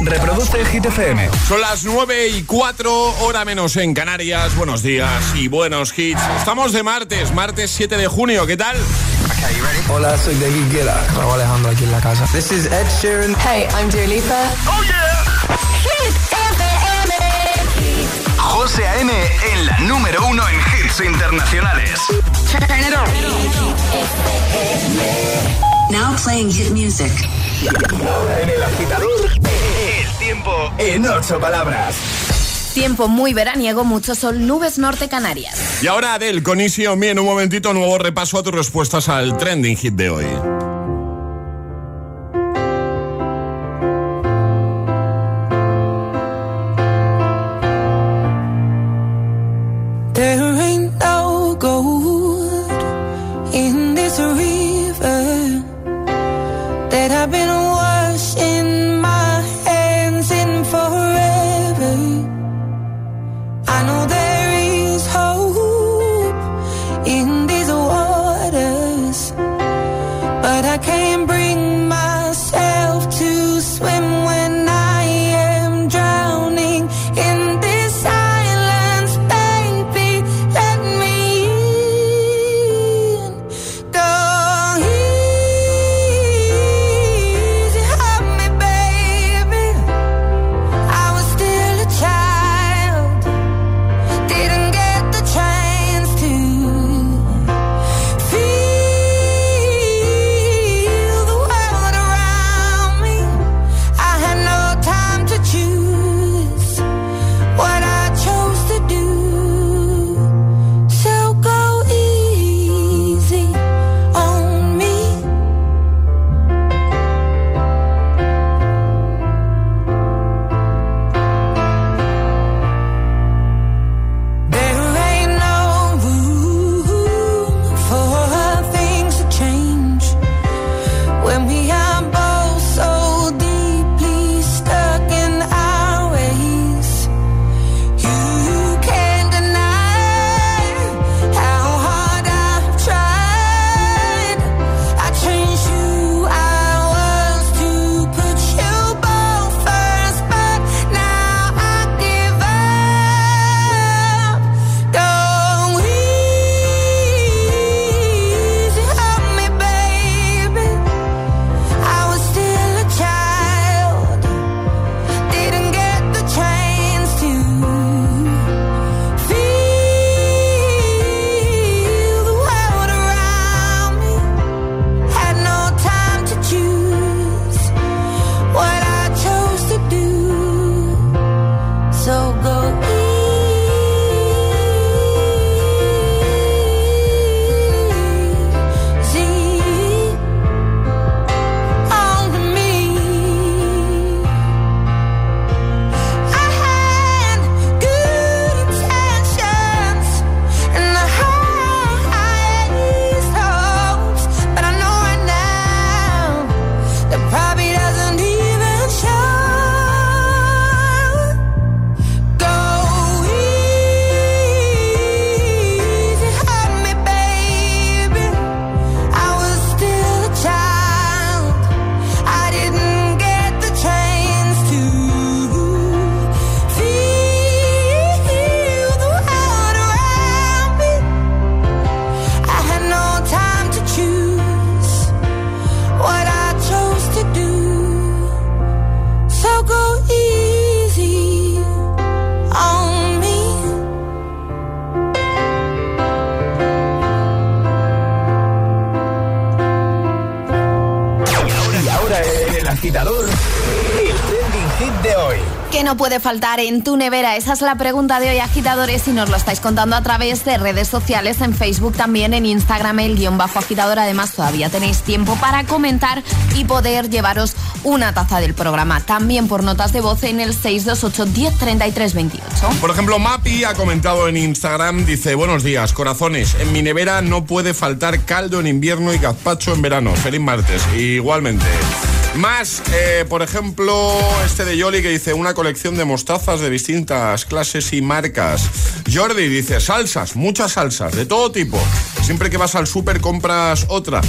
Reproduce Hit FM. Son las 9 y 4, hora menos en Canarias. Buenos días y buenos hits. Estamos de martes, martes 7 de junio. ¿Qué tal? Hola, soy David Guetta. Raúl Alejandro aquí en la casa. This is Ed Sheeran. Hey, I'm Dua Lipa. ¡Oh, yeah! Hit FM. José A.M. en la número uno en hits internacionales. Turn it on. Now playing hit music. En el agitador, el tiempo en ocho palabras. Tiempo muy veraniego, mucho sol, nubes norte Canarias. Y ahora Adel, con Easy on Me, en un momentito, nuevo repaso a tus respuestas al trending hit de hoy. Faltar en tu nevera? Esa es la pregunta de hoy, agitadores, y nos lo estáis contando a través de redes sociales, en Facebook también, en Instagram, el guion bajo agitador. Además, todavía tenéis tiempo para comentar y poder llevaros una taza del programa. También por notas de voz en el 628 10 28. Por ejemplo, Mapi ha comentado en Instagram, dice, buenos días, corazones, en mi nevera no puede faltar caldo en invierno y gazpacho en verano. Feliz martes. Igualmente. Más, eh, por ejemplo, este de Yoli que dice una colección de mostazas de distintas clases y marcas. Jordi dice salsas, muchas salsas, de todo tipo. Siempre que vas al súper compras otra.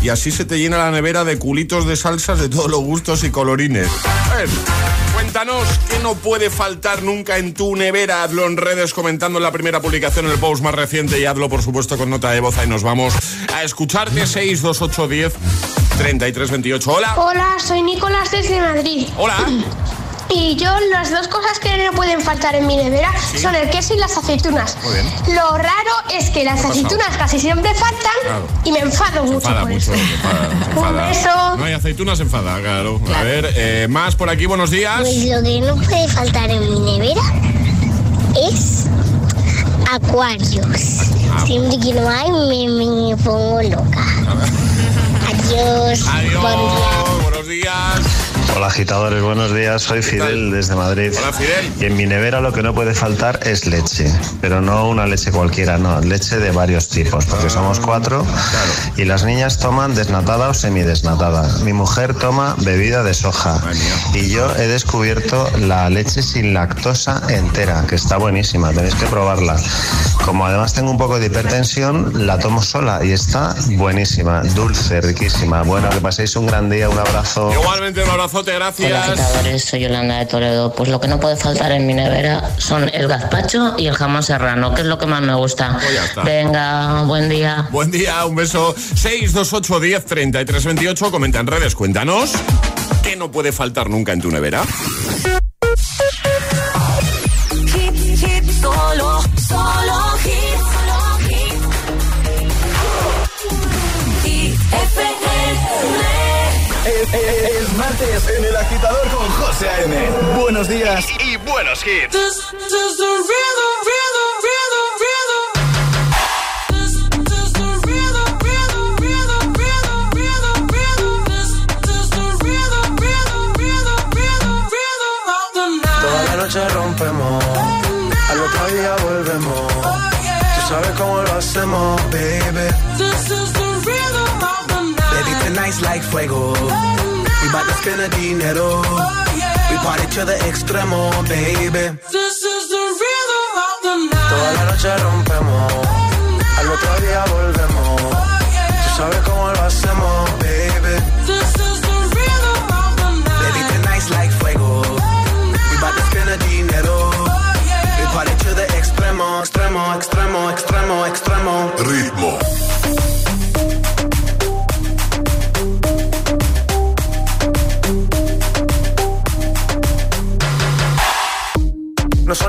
Y así se te llena la nevera de culitos de salsas de todos los gustos y colorines. Ver, cuéntanos qué no puede faltar nunca en tu nevera. Hazlo en redes comentando en la primera publicación, el post más reciente y hazlo por supuesto con nota de voz. Ahí nos vamos a escucharte 62810 3328. Hola. Hola, soy Nicolás desde Madrid. Hola. Y yo las dos cosas que no pueden faltar en mi nevera son el queso y las aceitunas. Muy bien. Lo raro es que las aceitunas casi siempre faltan Claro. y me enfado Se mucho enfada por mucho. eso. se enfada, se Un enfada. beso. No hay aceitunas, se enfada, claro. A ver, eh, más por aquí, buenos días. Pues lo que no puede faltar en mi nevera es acuarios. Ah. Siempre que no hay me, me pongo loca. Adiós. Adiós, Buen día. Hola agitadores, buenos días, soy? Fidel desde Madrid. Hola, Fidel. Y en mi nevera lo que no puede faltar es leche, pero no una leche cualquiera, no, leche de varios tipos, porque somos cuatro y las niñas toman desnatada o semidesnatada. Mi mujer toma bebida de soja y yo he descubierto la leche sin lactosa entera, que está buenísima, tenéis que probarla. Como además tengo un poco de hipertensión, la tomo sola y está buenísima, dulce, riquísima. Bueno, que paséis un gran día, un abrazo. Igualmente, un abrazote, Hola gracias. agitadores, soy Yolanda de Toledo. Pues lo que no puede faltar en mi nevera son el gazpacho y el jamón serrano, que es lo que más me gusta. Pues. Venga, buen día. Buen día, un beso. 628 10 33 28. Comenta en redes, cuéntanos. ¿Qué no puede faltar nunca en tu nevera? Hit, hit, solo, solo hit. Solo hit. Y FM. Es martes en el agitador con José A.M. Buenos días y, y buenos hits. Toda la noche rompemos, al otro día volvemos. Tú sabes cómo lo hacemos, baby. Baby, tonight's like fuego. We bout to spend the dinero. We party to the extremo, baby. Toda la noche rompemos, al otro día volvemos. Tú sabes cómo lo hacemos, baby. Baby, tonight's like fuego. We bout to spend the dinero. We party to the extremo, extremo, extremo, extremo, extremo. Ritmo.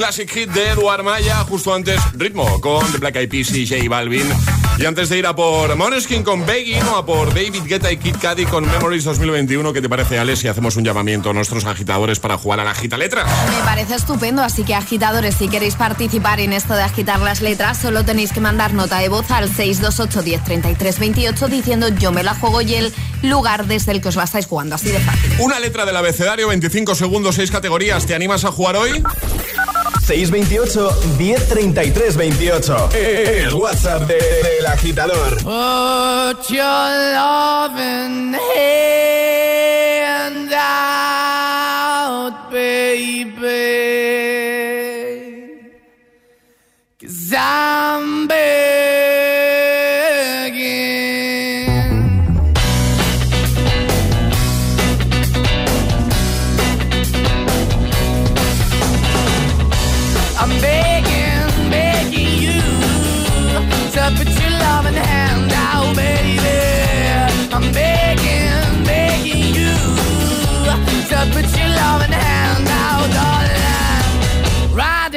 classic hit de Eduard Maya, justo antes Ritmo con The Black Eyed Peas y J Balvin. Y antes de ir a por Måneskin con Begging o a por David Guetta y Kid Cudi con Memories 2021, ¿qué te parece, Alex, si hacemos un llamamiento a nuestros agitadores para jugar a la agita letra? Me parece estupendo, así que agitadores, si queréis participar en esto de agitar las letras, solo tenéis que mandar nota de voz al 628 10 33 28 diciendo yo me la juego y el lugar desde el que os la estáis jugando, así de fácil. Una letra del abecedario, 25 segundos, 6 categorías. ¿Te animas a jugar hoy? 628 1033 28. El WhatsApp de- del agitador. Put your loving hand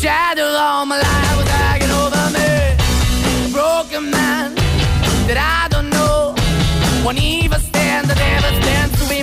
Shadow all my life was hanging over me. Broken man that I don't know. Won't even stand, that never stands to be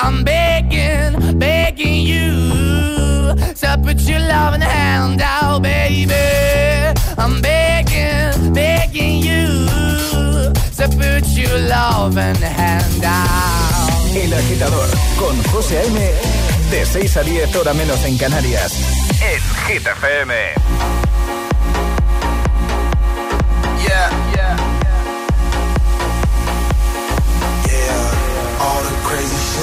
I'm begging, begging you to put your loving hand out, baby. I'm begging, begging you to put your loving hand out. El agitador con José A.M. De 6 a 10 hora menos en Canarias. En Hit FM.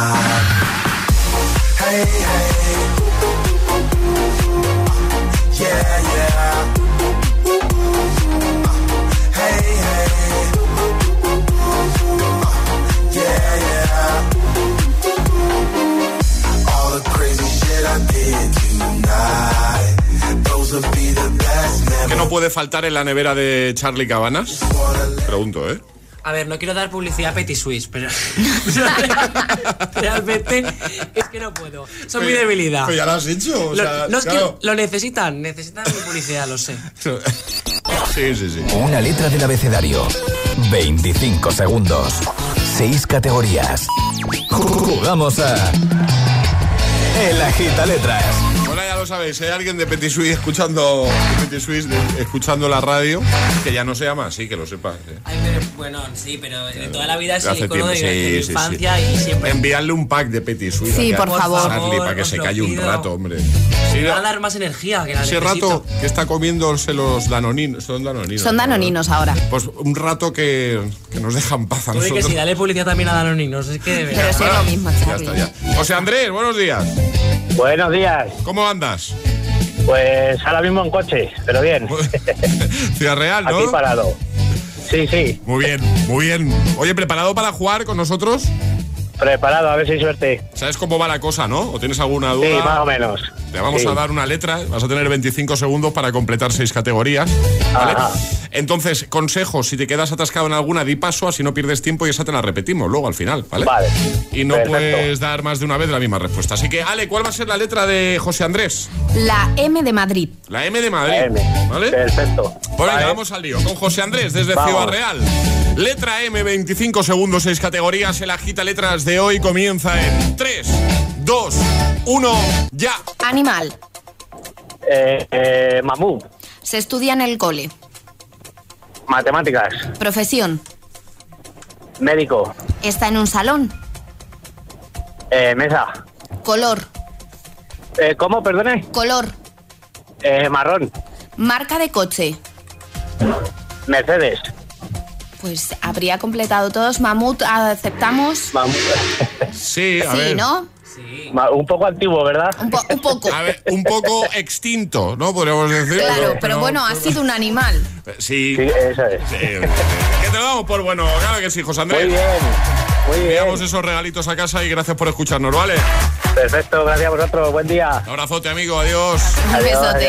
mind. Hey, hey. ¿Qué no puede faltar en la nevera de Charlie Cabanas? Pregunto, ¿eh? A ver, no quiero dar publicidad a Petit Suisse, pero realmente es que no puedo. Son mi debilidad. pero ya lo has hecho, o Lo- sea, no es claro. que lo necesitan, necesitan mi publicidad, lo sé. Sí, sí, sí. Una letra del abecedario. 25 segundos. 6 categorías. Jugamos a. El agita letras. Ya sabéis, si hay alguien de Petit Suisse escuchando, de Petit Suisse, de- escuchando la radio, que ya no se llama así, que lo sepas. ¿eh? Ay, pero, bueno, sí, pero de toda la vida es el hace icono de, tiempo, de mi sí, sí, infancia sí. y siempre. Enviarle un pack de Petit Suisse. Sí, por favor. Charlie, para que se calle un rato, hombre. Me va a dar más energía que la Ese necesito. rato que está comiéndose los danoninos. Son danoninos. Son ¿no? danoninos ahora. Pues un rato que, que nos dejan paz a Tú di que nosotros. sí, dale publicidad también a Danoninos, es que... de Pero verdad. sí es lo mismo, Ya Charlie. está, ya. José Andrés, buenos días. Buenos días. ¿Cómo andas? Pues ahora mismo en coche, pero bien. Ciudad Real, ¿no? Aquí parado. Sí, sí. Muy bien, muy bien. Oye, ¿preparado para jugar con nosotros? Preparado, a ver si hay suerte. ¿Sabes cómo va la cosa, no? ¿O tienes alguna duda? Sí, más o menos. Te vamos Sí. a dar una letra, vas a tener 25 segundos para completar seis categorías. ¿vale? Ajá. Entonces, consejo, si te quedas atascado en alguna, di paso, así no pierdes tiempo y esa te la repetimos luego al final, ¿vale? Vale. Y no Perfecto. puedes dar más de una vez la misma respuesta. Así que, Ale, ¿cuál va a ser la letra de José Andrés? La M de Madrid. La M de Madrid. M. ¿Vale? Perfecto. Pues venga, Vale. vamos al lío. Con José Andrés desde Vamos. Ciudad Real. Letra M, 25 segundos, 6 categorías. El agita letras de hoy comienza en 3, 2, 1, ya. Animal. Eh, eh, mamú. Se estudia en el cole. Matemáticas. Profesión. Médico. Está en un salón. Eh, mesa. Color. Eh, ¿Cómo, perdone? Color. Eh, marrón. Marca de coche. Mercedes. Pues habría completado todos. Mamut, aceptamos. Mamú. Sí, a Sí, ver. ¿no? Ma- Un poco antiguo, ¿verdad? Un, po- un poco. A ver, un poco extinto, ¿no? Podríamos decir. Claro, pero bueno, ha sido un animal. Sí. Sí, eso es. Sí, que te lo damos por bueno. Claro que sí, José Andrés. Muy bien. Muy bien. Enviamos esos regalitos a casa y gracias por escucharnos, ¿vale? Perfecto, gracias a vosotros. Buen día. Un abrazote, amigo. Adiós. Un Adiós, besote.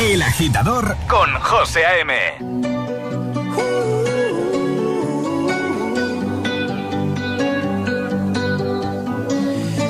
El agitador con José A.M.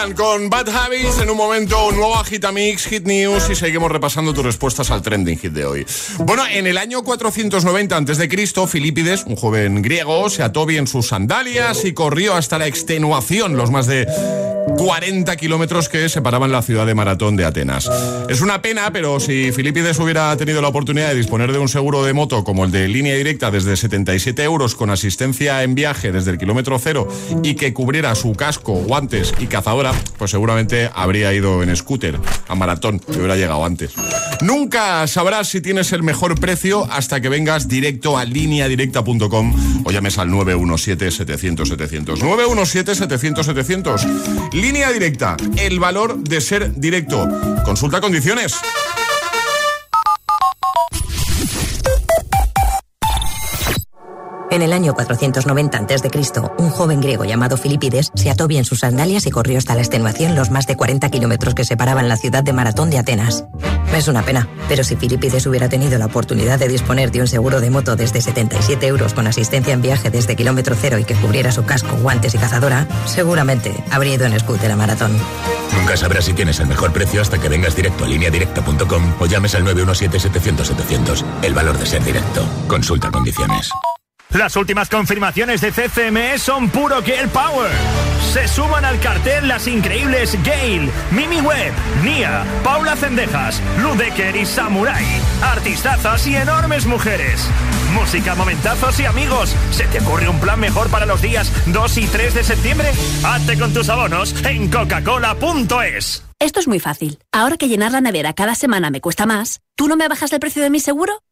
Con Bad Habits. En un momento, un nuevo Agitamix, Hit News y seguimos repasando tus respuestas al trending hit de hoy. Bueno, en el año 490 a.C., Filipides, un joven griego, se ató bien sus sandalias y corrió hasta la extenuación los más de 40 kilómetros que separaban la ciudad de Maratón de Atenas. Es una pena, pero si Filipides hubiera tenido la oportunidad de disponer de un seguro de moto como el de línea directa desde 77 euros con asistencia en viaje desde el kilómetro cero y que cubriera su casco, guantes y cazadora, pues seguramente habría ido en scooter a Maratón, que hubiera llegado antes. Nunca sabrás si tienes el mejor precio hasta que vengas directo a lineadirecta.com o llames al 917-700-700. 917-700-700. Línea directa, el valor de ser directo. Consulta condiciones. En el año 490 a.C., un joven griego llamado Filipides se ató bien sus sandalias y corrió hasta la extenuación los más de 40 kilómetros que separaban la ciudad de Maratón de Atenas. Es una pena, pero si Filipides hubiera tenido la oportunidad de disponer de un seguro de moto desde 77 euros con asistencia en viaje desde kilómetro cero y que cubriera su casco, guantes y cazadora, seguramente habría ido en scooter a Maratón. Nunca sabrás si tienes el mejor precio hasta que vengas directo a lineadirecta.com o llames al 917-700-700. El valor de ser directo. Consulta condiciones. Las últimas confirmaciones de CCME son puro Girl Power. Se suman al cartel las increíbles Gail, Mimi Webb, Nia, Paula Cendejas, Ludecker y Samurai. Artistazas y enormes mujeres. Música, momentazos y amigos. ¿Se te ocurre un plan mejor para los días 2 y 3 de septiembre? Hazte con tus abonos en coca-cola.es. Esto es muy fácil. Ahora que llenar la nevera cada semana me cuesta más, ¿tú no me bajas el precio de mi seguro?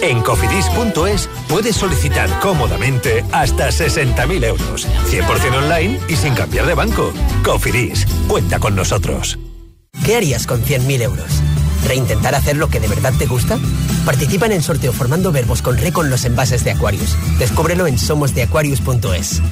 En cofidis.es puedes solicitar cómodamente hasta 60.000 euros, 100% online y sin cambiar de banco. Cofidis, cuenta con nosotros. ¿Qué harías con 100.000 euros? ¿Reintentar hacer lo que de verdad te gusta? Participa en el sorteo formando verbos con re con los envases de Aquarius. Descúbrelo en somosdeaquarius.es.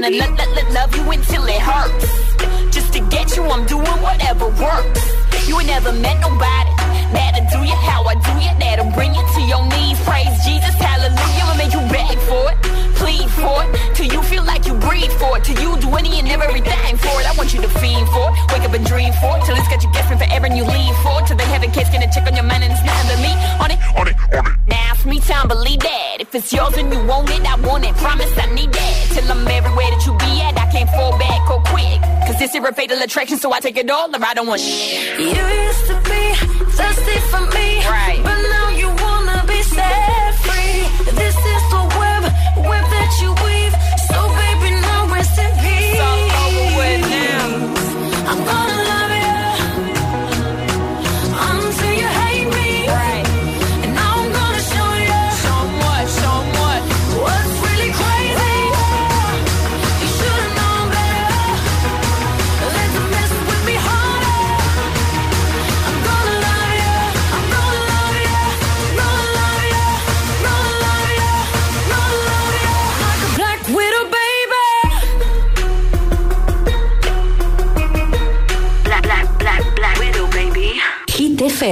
black widow, I'm gonna lo- lo- lo- love you until it hurts. Just to get you, I'm doing whatever works. You ain't never met nobody that'll do you how I do you. That'll bring you to your knees. Praise Jesus, hallelujah. I'll make you beg for it, plead for it, till you feel like you breathe for it. Till you do any and everything for it. I want you to fiend for it, wake up and dream for it, till it's got you guessing forever and you leave for it. Till they haven't kids gonna check on your man and it's nothing but me on it. On it, on it. Now it's me time, believe that. If it's yours and you want it, I want it. Promise I need that. Till I'm everywhere that you be at, I can't fall back or quick. Cause this Is this irritated attraction? So I take it all or I don't want shit. You used to be thirsty for me, Right. But now you wanna be set free. This is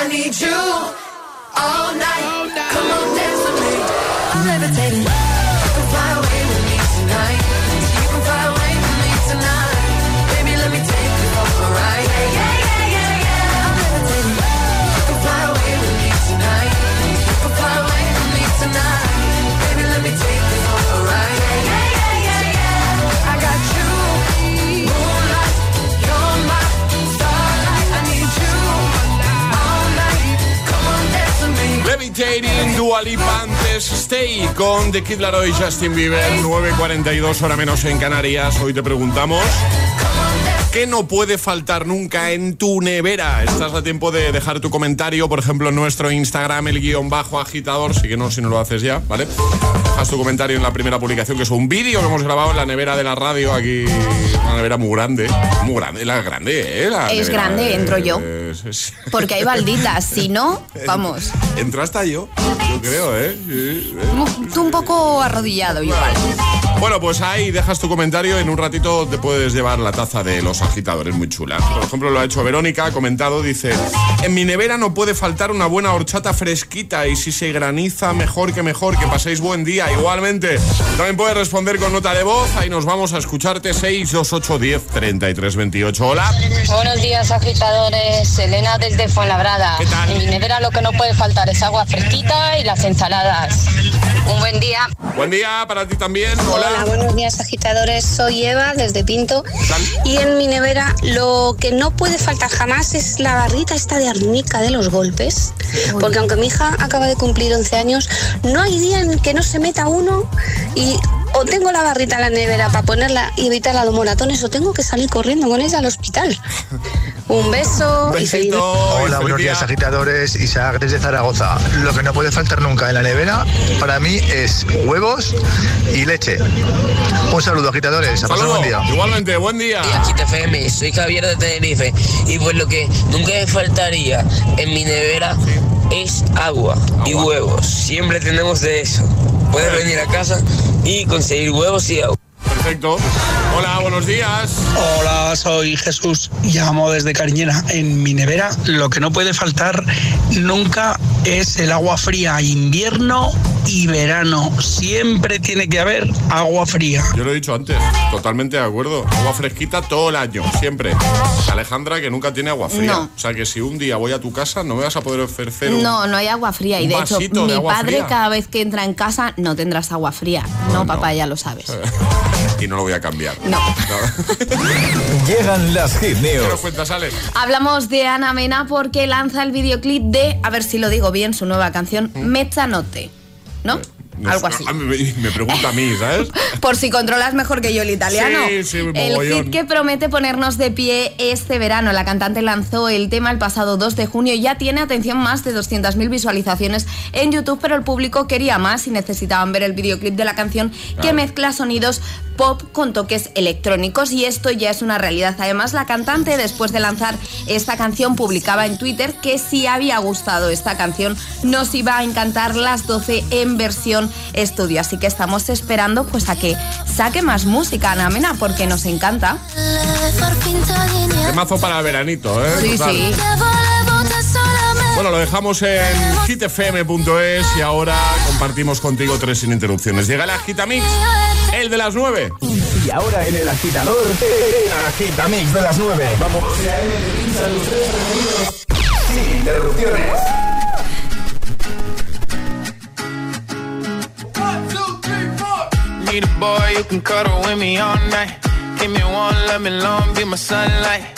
I need you all night. Come on, dance with me. I'm levitating. You can fly away with me tonight. You can fly away with me tonight. Baby, let me take you for a ride. Yeah, yeah, yeah, yeah, yeah. I'm levitating. You can fly away with me tonight. You can fly away with me tonight. Levitating, Dua Lipa, antes Stay con The Kid Laroi y Justin Bieber, 9.42 hora menos en Canarias. Hoy te preguntamos... ¿Qué no puede faltar nunca en tu nevera? Estás a tiempo de dejar tu comentario, por ejemplo, en nuestro Instagram, el guion bajo agitador. Síguenos si no lo haces ya, ¿vale? Dejas tu comentario en la primera publicación, que es un vídeo que hemos grabado en la nevera de la radio aquí. Una nevera muy grande. Muy grande, la grande, ¿eh? La Es nevera, grande, eh, entro yo. es- es- Porque hay balditas, si no, vamos. Entro hasta yo, yo creo, ¿eh? Sí, ¿eh? Tú un poco arrodillado igual. Bueno, pues ahí dejas tu comentario. En un ratito te puedes llevar la taza de los agitadores, muy chula. Por ejemplo, lo ha hecho Verónica, ha comentado, dice: En mi nevera no puede faltar una buena horchata fresquita y si se graniza, mejor que mejor. Que paséis buen día. Igualmente, también puedes responder con nota de voz. Ahí nos vamos a escucharte 628 10 33 28. Hola. Buenos días, agitadores. Elena desde Fuenlabrada. En mi nevera lo que no puede faltar es agua fresquita y las ensaladas. Un buen día. Buen día para ti también. Hola. Hola, buenos días agitadores, soy Eva desde Pinto y en mi nevera lo que no puede faltar jamás es la barrita esta de arnica de los golpes, porque aunque mi hija acaba de cumplir 11 años, no hay día en que no se meta uno y o tengo la barrita en la nevera para ponerla y evitar los moratones o tengo que salir corriendo con ella al hospital. Un beso y feliz Hola, buenos días agitadores, Isaac desde Zaragoza. Lo que no puede faltar nunca en la nevera para mí es huevos y leche. Un saludo agitadores, a pasar buen día. Igualmente, buen día. Agita FM, soy Javier de Tenerife y pues lo que nunca me faltaría en mi nevera es agua, y huevos. Siempre tenemos de eso. Puedes venir a casa y conseguir huevos y agua. Perfecto. Hola, buenos días. Hola, soy Jesús. Llamo desde Cariñena. En mi nevera lo que no puede faltar nunca es el agua fría, invierno y verano. Siempre tiene que haber agua fría. Yo lo he dicho antes, totalmente de acuerdo. Agua fresquita todo el año, siempre. Alejandra, que nunca tiene agua fría. No. O sea que si un día voy a tu casa, no me vas a poder ofrecer un. No, no hay agua fría. Y de hecho, de mi padre fría. cada vez que entra en casa no tendrás agua fría. No, papá, ya lo sabes. Y no lo voy a cambiar. No. Llegan las hit ¿Qué nos news. cuentas, Ale? Hablamos de Ana Mena porque lanza el videoclip de, a ver si lo digo bien, su nueva canción, Mezzanotte. ¿No? No Algo sé, así. Me, me pregunta a mí, ¿sabes? Por si controlas mejor que yo el italiano. Sí, sí, el hit que promete ponernos de pie este verano. La cantante lanzó el tema el pasado 2 de junio y ya tiene, atención, más de 200.000 visualizaciones en YouTube, pero el público quería más y necesitaban ver el videoclip de la canción que mezcla sonidos pop con toques electrónicos y esto ya es una realidad. Además, la cantante, después de lanzar esta canción, publicaba en Twitter que si había gustado esta canción, nos iba a encantar las 12 en versión estudio. Así que estamos esperando pues a que saque más música, Ana Mena, porque nos encanta. Temazo para veranito, ¿eh? Sí, Total. sí. Bueno, lo dejamos en hitfm.es y ahora compartimos contigo tres sin interrupciones. Llega el Agitamix, el de las nueve. Y ahora en el agitador, el agitamix de las 9. Vamos. Sin interrupciones. Need a boy you can cuddle with me all night. Give me one, let me long, be my sunlight.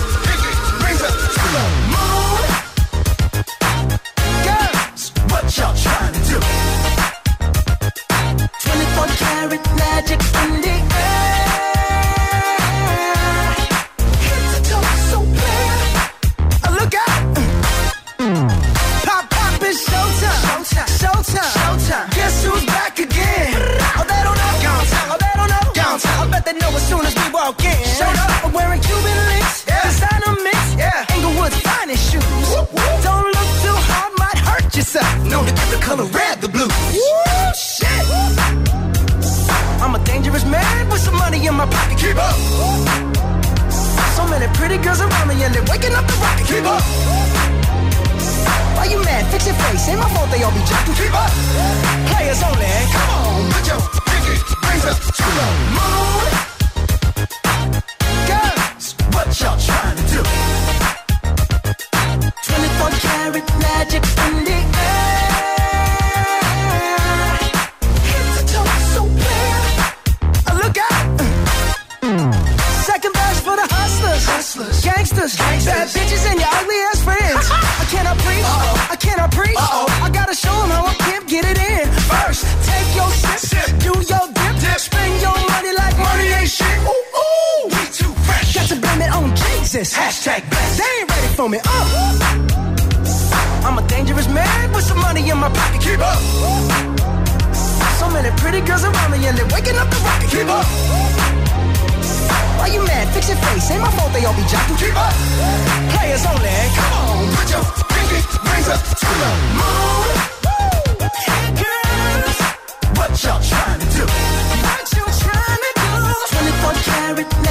24 karat magic in Keep up. So many pretty girls around me and they're waking up the rocket. Keep up. Why you mad? Fix your face. Ain't my fault they all be jacking. Keep up. Players only. Come on, put your pinky rings up to the moon. For me. Uh. I'm a dangerous man with some money in my pocket. Keep up. So many pretty girls around me and they're waking up the rocket. Keep up. Why you mad? Fix your face. Ain't my fault they all be jocking. Keep up. Players only. Come on, put your pinky rings up to the moon. Girls, what y'all trying to do? What you trying to do? 24 karat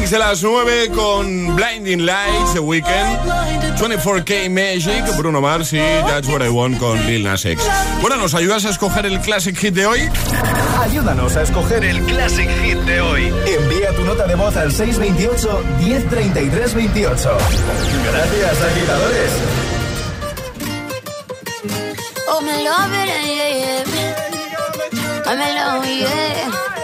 mix de las 9 con Blinding Lights, The Weekend, 24K Magic, Bruno Mars y That's What I Want con Lil Nas X. Bueno, ¿nos ayudas a escoger el Classic Hit de hoy? Ayúdanos a escoger el Classic Hit de hoy. Envía tu nota de voz al 628-103328. Gracias, agitadores. Oh, me love it, yeah, yeah. Oh, I'm yeah.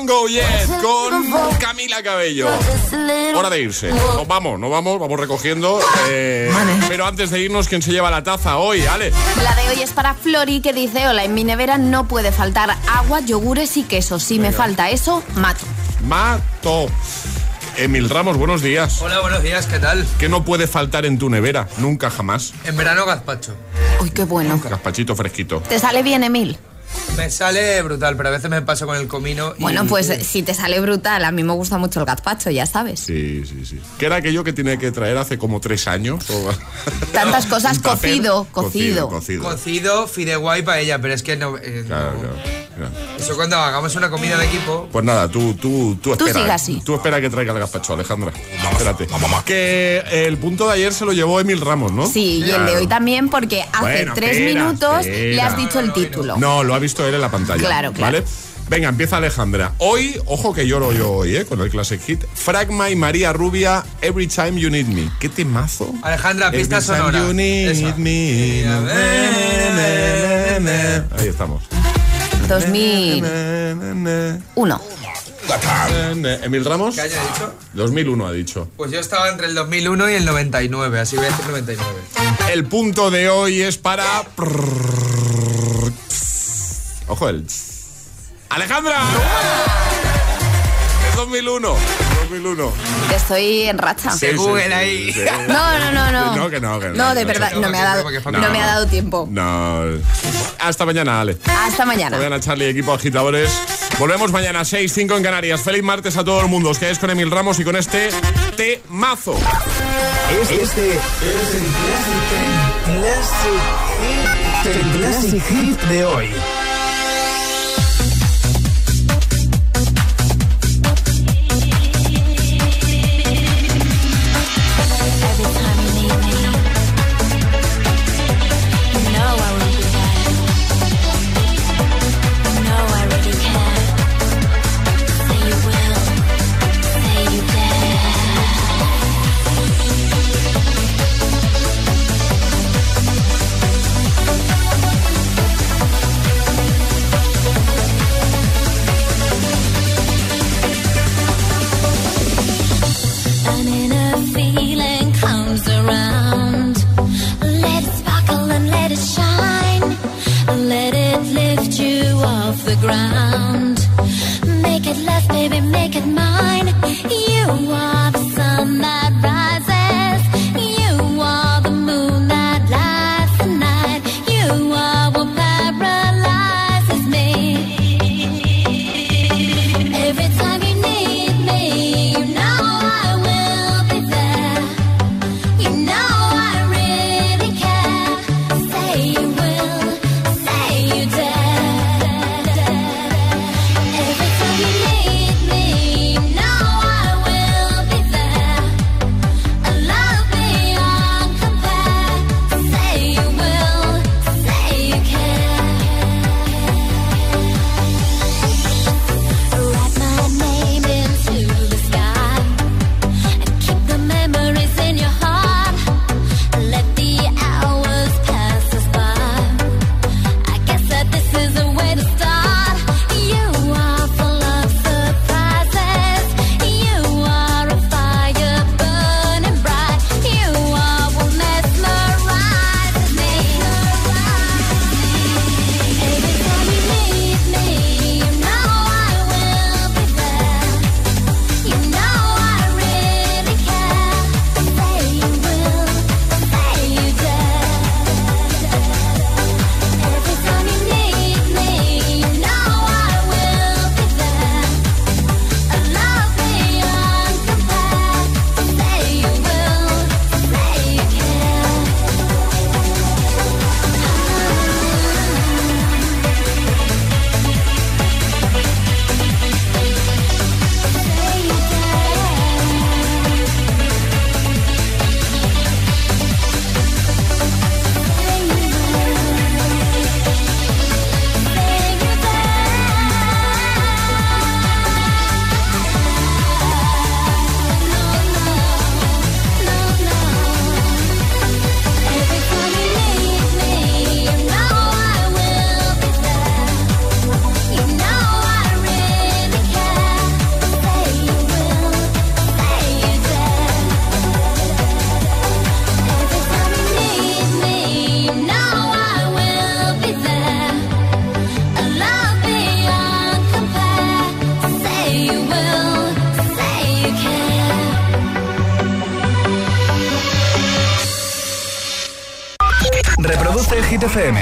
Don't go yet con Camila Cabello. Hora de irse. Nos vamos, nos vamos, vamos recogiendo. eh, pero antes de irnos, ¿quién se lleva la taza hoy? Ale. La de hoy es para Flori que dice, hola, en mi nevera no puede faltar agua, yogures y queso. Si me falta eso, mato. Mato. Emil Ramos, buenos días. Hola, buenos días, ¿qué tal? ¿Qué no puede faltar en tu nevera? Nunca jamás. En verano gazpacho. Uy, qué bueno. Gazpachito fresquito. ¿Te sale bien, Emil? Me sale brutal, pero a veces me paso con el comino y... Bueno, pues si te sale brutal, a mí me gusta mucho el gazpacho, ya sabes. Sí, sí, sí. ¿Qué era aquello que tenía que traer hace como tres años? O- Tantas cosas, cocido, cocido. Cocido. Cocido, fideuá y paella, pero es que no... eh, Claro, no. claro, claro. Eso cuando hagamos una comida de equipo... Pues nada, tú, tú, tú Tú espera. sigue así. Tú espera que traiga el gazpacho, Alejandra. Espérate. Que el punto de ayer se lo llevó Emil Ramos, ¿no? Sí, y el de hoy también porque hace Bueno, tres espera, minutos espera. le has dicho el título. No, lo ha visto él en la pantalla. Claro, claro. ¿Vale? Venga, empieza Alejandra. Hoy, ojo que lloro yo hoy, ¿eh? Con el Classic Hit. Fragma y María Rubia, Every Time You Need Me. ¿Qué temazo? Alejandra, pista Every time sonora. you need Esa. me. Na, na, na, na, na. Ahí estamos. 2001. Emil Ramos. ¿Qué haya dicho? 2001 ha dicho. Pues yo estaba entre el 2001 y el 99, así voy a decir 99. El punto de hoy es para. Ojo el. ¡Alejandra! Es 2001. 2001. Que estoy en racha. Sí, sí, sí, sí. No, no, no, no. No, que no, que no. No, de verdad, no me ha dado, no me ha dado tiempo. No. Hasta mañana, Ale. Hasta mañana. Mañana, Charlie, equipo agitadores. Volvemos mañana, 6, 5 en Canarias. Feliz martes a todo el mundo. Os quedáis con Emil Ramos y con este temazo. Este es el Classic, el Classic Hit de hoy. FM.